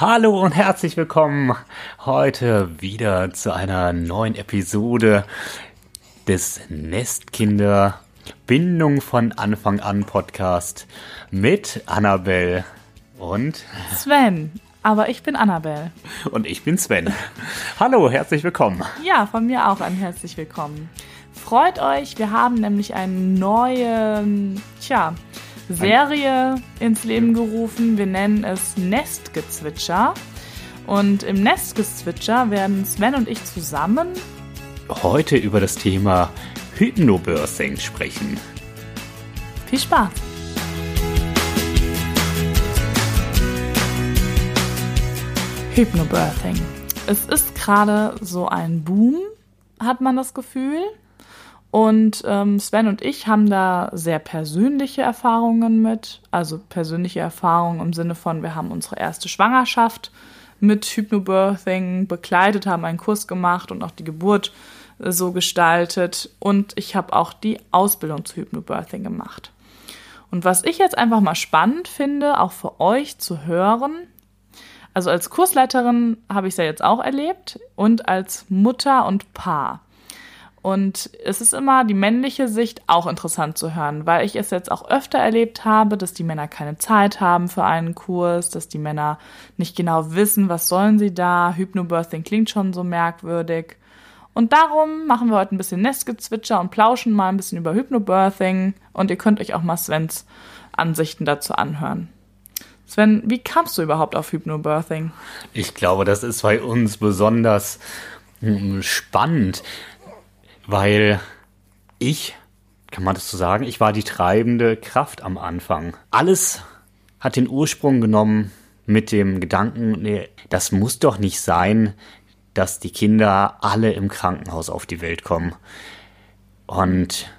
Hallo und herzlich willkommen heute wieder zu einer neuen Episode des Nestkinder Bindung von Anfang an Podcast mit Annabelle und Sven. Aber ich bin Annabelle. Und ich bin Sven. Hallo, herzlich willkommen. Ja, von mir auch ein herzlich willkommen. Freut euch, wir haben nämlich eine neue, tja, Serie ins Leben gerufen. Wir nennen es Nestgezwitscher. Und im Nestgezwitscher werden Sven und ich zusammen heute über das Thema Hypnobirthing sprechen. Viel Spaß! Hypnobirthing. Es ist gerade so ein Boom, hat man das Gefühl. Und ähm, Sven und ich haben da sehr persönliche Erfahrungen mit. Also persönliche Erfahrungen im Sinne von, wir haben unsere erste Schwangerschaft mit Hypnobirthing begleitet, haben einen Kurs gemacht und auch die Geburt äh, so gestaltet. Und ich habe auch die Ausbildung zu Hypnobirthing gemacht. Und was ich jetzt einfach mal spannend finde, auch für euch zu hören, also als Kursleiterin habe ich es ja jetzt auch erlebt und als Mutter und Paar. Und es ist immer die männliche Sicht auch interessant zu hören, weil ich es jetzt auch öfter erlebt habe, dass die Männer keine Zeit haben für einen Kurs, dass die Männer nicht genau wissen, was sollen sie da. Hypnobirthing klingt schon so merkwürdig. Und darum machen wir heute ein bisschen Nestgezwitscher und plauschen mal ein bisschen über Hypnobirthing. Und ihr könnt euch auch mal Svens Ansichten dazu anhören. Sven, wie kamst du überhaupt auf Hypnobirthing? Ich glaube, das ist bei uns besonders hm, spannend, weil ich, kann man das so sagen, ich war die treibende Kraft am Anfang. Alles hat den Ursprung genommen mit dem Gedanken, nee, das muss doch nicht sein, dass die Kinder alle im Krankenhaus auf die Welt kommen. Und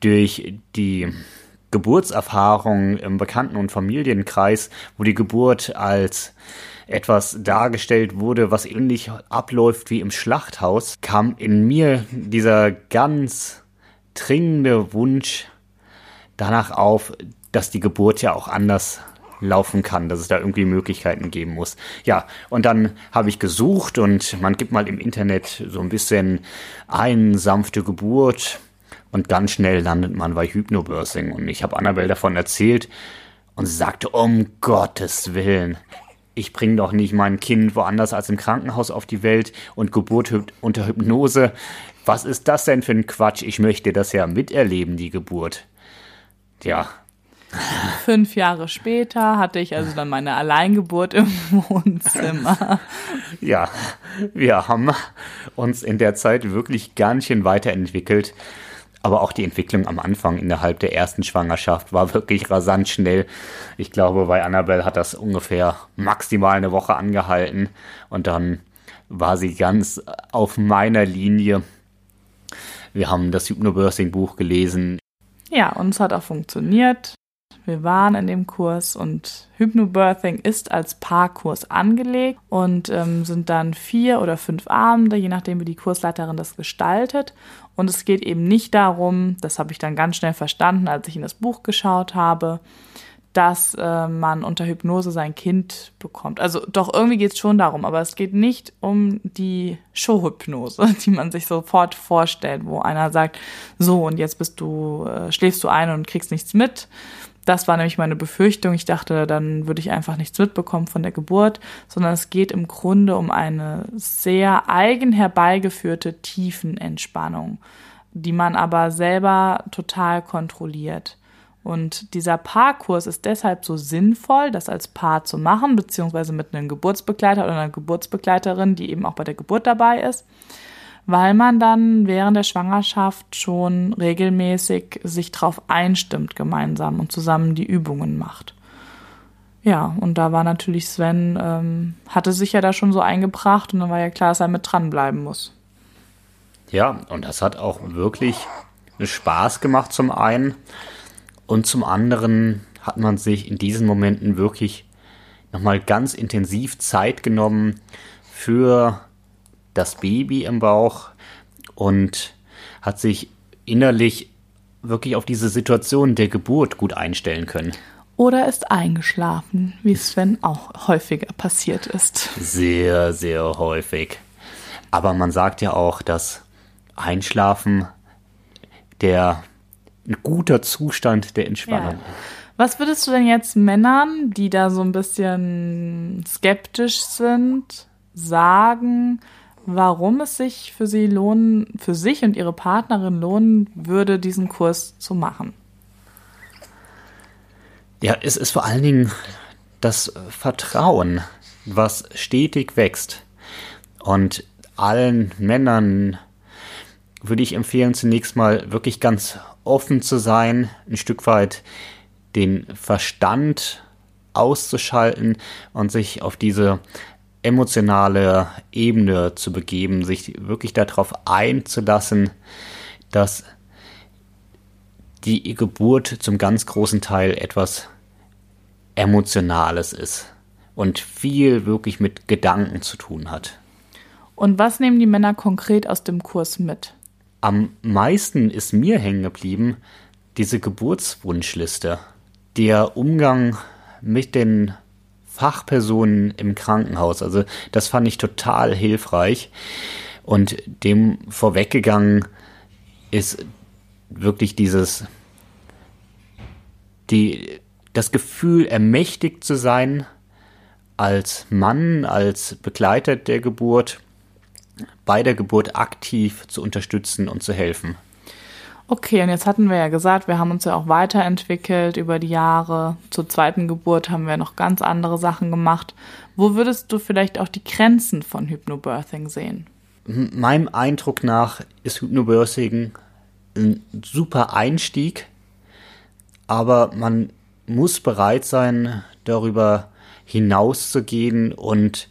durch die Geburtserfahrung im Bekannten- und Familienkreis, wo die Geburt als etwas dargestellt wurde, was ähnlich abläuft wie im Schlachthaus, kam in mir dieser ganz dringende Wunsch danach auf, dass die Geburt ja auch anders laufen kann, dass es da irgendwie Möglichkeiten geben muss. Ja, und dann habe ich gesucht und man gibt mal im Internet so ein bisschen ein sanfte Geburt und ganz schnell landet man bei Hypnobirthing und ich habe Annabelle davon erzählt und sie sagte, um Gottes Willen, ich bringe doch nicht mein Kind woanders als im Krankenhaus auf die Welt und Geburt unter Hypnose. Was ist das denn für ein Quatsch? Ich möchte das ja miterleben, die Geburt. Tja. Fünf Jahre später hatte ich also dann meine Alleingeburt im Wohnzimmer. Ja, wir haben uns in der Zeit wirklich ganz schön weiterentwickelt. Aber auch die Entwicklung am Anfang innerhalb der ersten Schwangerschaft war wirklich rasant schnell. Ich glaube, bei Annabelle hat das ungefähr maximal eine Woche angehalten und dann war sie ganz auf meiner Linie. Wir haben das Hypnobirthing-Buch gelesen. Ja, und es hat auch funktioniert. Wir waren in dem Kurs und Hypnobirthing ist als Paarkurs angelegt und ähm, sind dann vier oder fünf Abende, je nachdem wie die Kursleiterin das gestaltet. Und es geht eben nicht darum, das habe ich dann ganz schnell verstanden, als ich in das Buch geschaut habe, dass äh, man unter Hypnose sein Kind bekommt. Also doch irgendwie geht es schon darum, aber es geht nicht um die Showhypnose, die man sich sofort vorstellt, wo einer sagt, so und jetzt bist du, äh, schläfst du ein und kriegst nichts mit. Das war nämlich meine Befürchtung. Ich dachte, dann würde ich einfach nichts mitbekommen von der Geburt, sondern es geht im Grunde um eine sehr eigen herbeigeführte Tiefenentspannung, die man aber selber total kontrolliert. Und dieser Paarkurs ist deshalb so sinnvoll, das als Paar zu machen, beziehungsweise mit einem Geburtsbegleiter oder einer Geburtsbegleiterin, die eben auch bei der Geburt dabei ist, weil man dann während der Schwangerschaft schon regelmäßig sich drauf einstimmt gemeinsam und zusammen die Übungen macht. Ja, und da war natürlich Sven, ähm, hatte sich ja da schon so eingebracht und dann war ja klar, dass er mit dranbleiben muss. Ja, und das hat auch wirklich Spaß gemacht zum einen. Und zum anderen hat man sich in diesen Momenten wirklich nochmal ganz intensiv Zeit genommen für das Baby im Bauch und hat sich innerlich wirklich auf diese Situation der Geburt gut einstellen können. oder ist eingeschlafen, wie Sven auch häufiger passiert ist. Sehr, sehr häufig. Aber man sagt ja auch, dass Einschlafen der ein guter Zustand der Entspannung. Ja. Was würdest du denn jetzt Männern, die da so ein bisschen skeptisch sind, sagen, warum es sich für sie lohnen, für sich und ihre Partnerin lohnen würde, diesen Kurs zu machen? Ja, es ist vor allen Dingen das Vertrauen, was stetig wächst. Und allen Männern würde ich empfehlen, zunächst mal wirklich ganz offen zu sein, ein Stück weit den Verstand auszuschalten und sich auf diese emotionale Ebene zu begeben, sich wirklich darauf einzulassen, dass die Geburt zum ganz großen Teil etwas Emotionales ist und viel wirklich mit Gedanken zu tun hat. Und was nehmen die Männer konkret aus dem Kurs mit? Am meisten ist mir hängen geblieben diese Geburtswunschliste. Der Umgang mit den Fachpersonen im Krankenhaus. Also das fand ich total hilfreich. Und dem vorweggegangen ist wirklich dieses, die, das Gefühl, ermächtigt zu sein als Mann, als Begleiter der Geburt bei der Geburt aktiv zu unterstützen und zu helfen. Okay, und jetzt hatten wir ja gesagt, wir haben uns ja auch weiterentwickelt über die Jahre. Zur zweiten Geburt haben wir noch ganz andere Sachen gemacht. Wo würdest du vielleicht auch die Grenzen von Hypnobirthing sehen? Meinem Eindruck nach ist Hypnobirthing ein super Einstieg, aber man muss bereit sein, darüber hinauszugehen und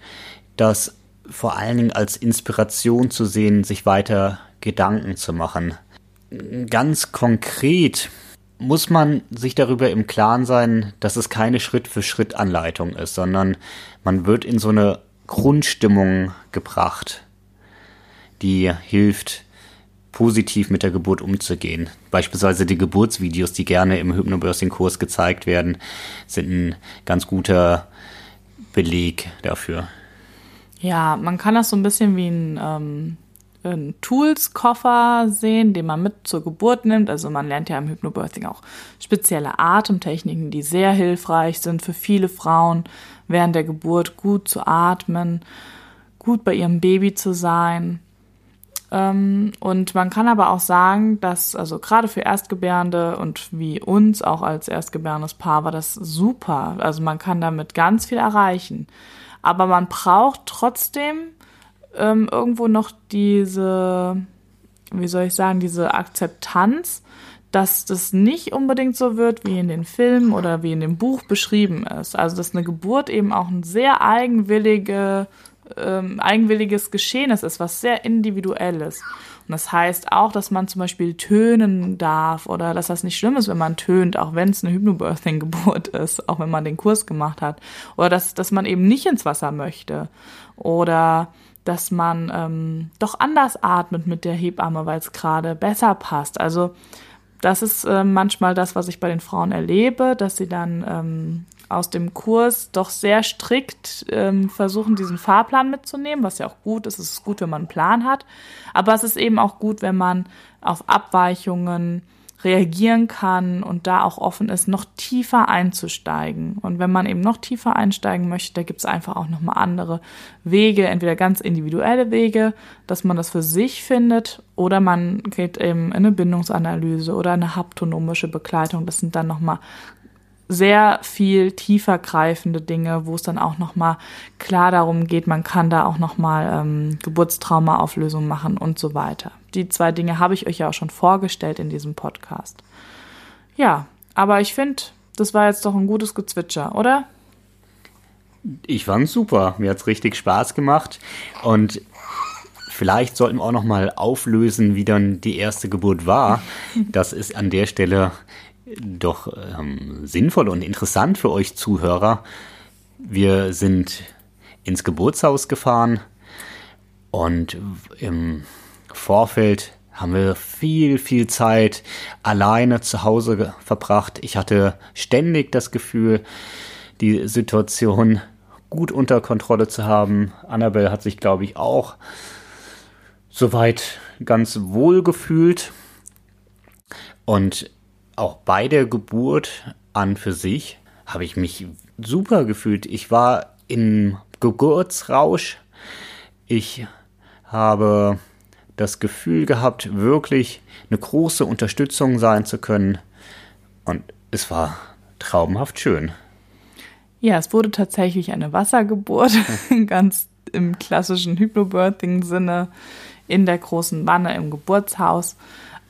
das vor allen Dingen als Inspiration zu sehen, sich weiter Gedanken zu machen. Ganz konkret muss man sich darüber im Klaren sein, dass es keine Schritt-für-Schritt-Anleitung ist, sondern man wird in so eine Grundstimmung gebracht, die hilft, positiv mit der Geburt umzugehen. Beispielsweise die Geburtsvideos, die gerne im Hypnobirthing-Kurs gezeigt werden, sind ein ganz guter Beleg dafür. Ja, man kann das so ein bisschen wie ein, ähm, ein Tools-Koffer sehen, den man mit zur Geburt nimmt. Also man lernt ja im Hypnobirthing auch spezielle Atemtechniken, die sehr hilfreich sind für viele Frauen während der Geburt gut zu atmen, gut bei ihrem Baby zu sein. Ähm, und man kann aber auch sagen, dass, also gerade für Erstgebärende und wie uns auch als erstgebärendes Paar war das super. Also man kann damit ganz viel erreichen. Aber man braucht trotzdem ähm, irgendwo noch diese, wie soll ich sagen, diese Akzeptanz, dass das nicht unbedingt so wird, wie in den Filmen oder wie in dem Buch beschrieben ist. Also dass eine Geburt eben auch ein sehr eigenwillige, ähm, eigenwilliges Geschehen ist, was sehr individuell ist. Und das heißt auch, dass man zum Beispiel tönen darf oder dass das nicht schlimm ist, wenn man tönt, auch wenn es eine Hypnobirthing-Geburt ist, auch wenn man den Kurs gemacht hat. Oder dass, dass man eben nicht ins Wasser möchte. Oder dass man ähm, doch anders atmet mit der Hebamme, weil es gerade besser passt. Also das ist äh, manchmal das, was ich bei den Frauen erlebe, dass sie dann ähm, aus dem Kurs doch sehr strikt ähm, versuchen, diesen Fahrplan mitzunehmen, was ja auch gut ist. Es ist gut, wenn man einen Plan hat. Aber es ist eben auch gut, wenn man auf Abweichungen reagieren kann und da auch offen ist, noch tiefer einzusteigen. Und wenn man eben noch tiefer einsteigen möchte, da gibt es einfach auch nochmal andere Wege, entweder ganz individuelle Wege, dass man das für sich findet, oder man geht eben in eine Bindungsanalyse oder eine haptonomische Begleitung. Das sind dann nochmal sehr viel tiefer greifende Dinge, wo es dann auch nochmal klar darum geht, man kann da auch nochmal ähm, Geburtstraumaauflösung machen und so weiter. Die zwei Dinge habe ich euch ja auch schon vorgestellt in diesem Podcast. Ja, aber ich finde, das war jetzt doch ein gutes Gezwitscher, oder? Ich fand super. Mir hat es richtig Spaß gemacht. Und vielleicht sollten wir auch noch mal auflösen, wie dann die erste Geburt war. Das ist an der Stelle doch ähm, sinnvoll und interessant für euch Zuhörer. Wir sind ins Geburtshaus gefahren und im Vorfeld haben wir viel, viel Zeit alleine zu Hause verbracht. Ich hatte ständig das Gefühl, die Situation gut unter Kontrolle zu haben. Annabelle hat sich, glaube ich, auch soweit ganz wohl gefühlt. Und auch bei der Geburt an für sich habe ich mich super gefühlt. Ich war im Geburtsrausch. Ich habe das Gefühl gehabt, wirklich eine große Unterstützung sein zu können. Und es war traumhaft schön. Ja, es wurde tatsächlich eine Wassergeburt, ganz im klassischen Hypnobirthing-Sinne in der großen Wanne im Geburtshaus.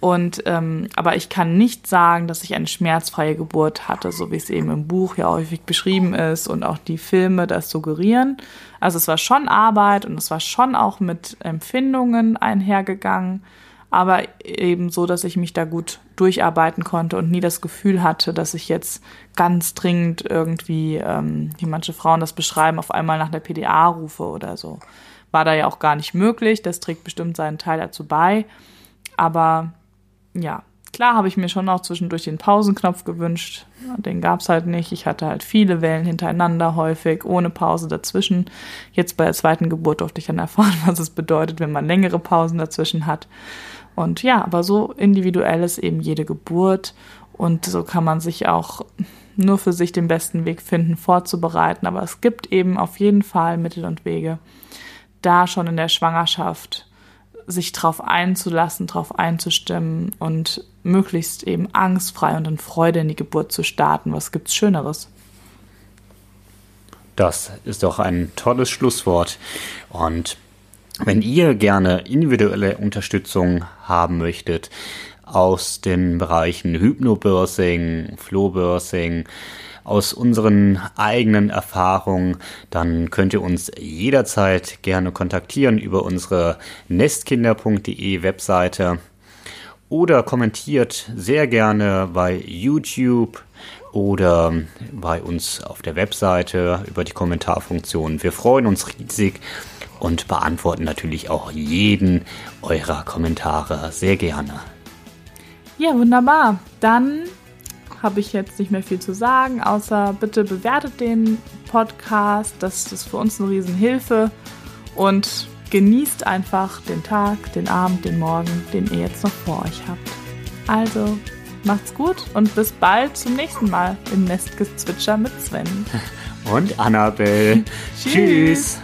Und ähm, aber ich kann nicht sagen, dass ich eine schmerzfreie Geburt hatte, so wie es eben im Buch ja häufig beschrieben ist und auch die Filme das suggerieren. Also es war schon Arbeit und es war schon auch mit Empfindungen einhergegangen, aber eben so, dass ich mich da gut durcharbeiten konnte und nie das Gefühl hatte, dass ich jetzt ganz dringend irgendwie, ähm, wie manche Frauen das beschreiben, auf einmal nach der PDA rufe oder so. War da ja auch gar nicht möglich. Das trägt bestimmt seinen Teil dazu bei. Aber ja, klar habe ich mir schon auch zwischendurch den Pausenknopf gewünscht. Den gab es halt nicht. Ich hatte halt viele Wellen hintereinander häufig, ohne Pause dazwischen. Jetzt bei der zweiten Geburt durfte ich dann erfahren, was es bedeutet, wenn man längere Pausen dazwischen hat. Und ja, aber so individuell ist eben jede Geburt. Und so kann man sich auch nur für sich den besten Weg finden, vorzubereiten. Aber es gibt eben auf jeden Fall Mittel und Wege, da schon in der Schwangerschaft sich drauf einzulassen, drauf einzustimmen und möglichst eben angstfrei und in Freude in die Geburt zu starten. Was gibt's Schöneres? Das ist doch ein tolles Schlusswort. Und wenn ihr gerne individuelle Unterstützung haben möchtet aus den Bereichen Hypnobirthing, Flohbirthing, aus unseren eigenen Erfahrungen, dann könnt ihr uns jederzeit gerne kontaktieren über unsere nestkinder.de Webseite oder kommentiert sehr gerne bei YouTube oder bei uns auf der Webseite über die Kommentarfunktion. Wir freuen uns riesig und beantworten natürlich auch jeden eurer Kommentare sehr gerne. Ja, wunderbar. Dann habe ich jetzt nicht mehr viel zu sagen, außer bitte bewertet den Podcast. Das ist für uns eine Riesenhilfe. Und genießt einfach den Tag, den Abend, den Morgen, den ihr jetzt noch vor euch habt. Also, macht's gut und bis bald zum nächsten Mal im Nestgezwitscher mit Sven. Und Annabelle. Tschüss.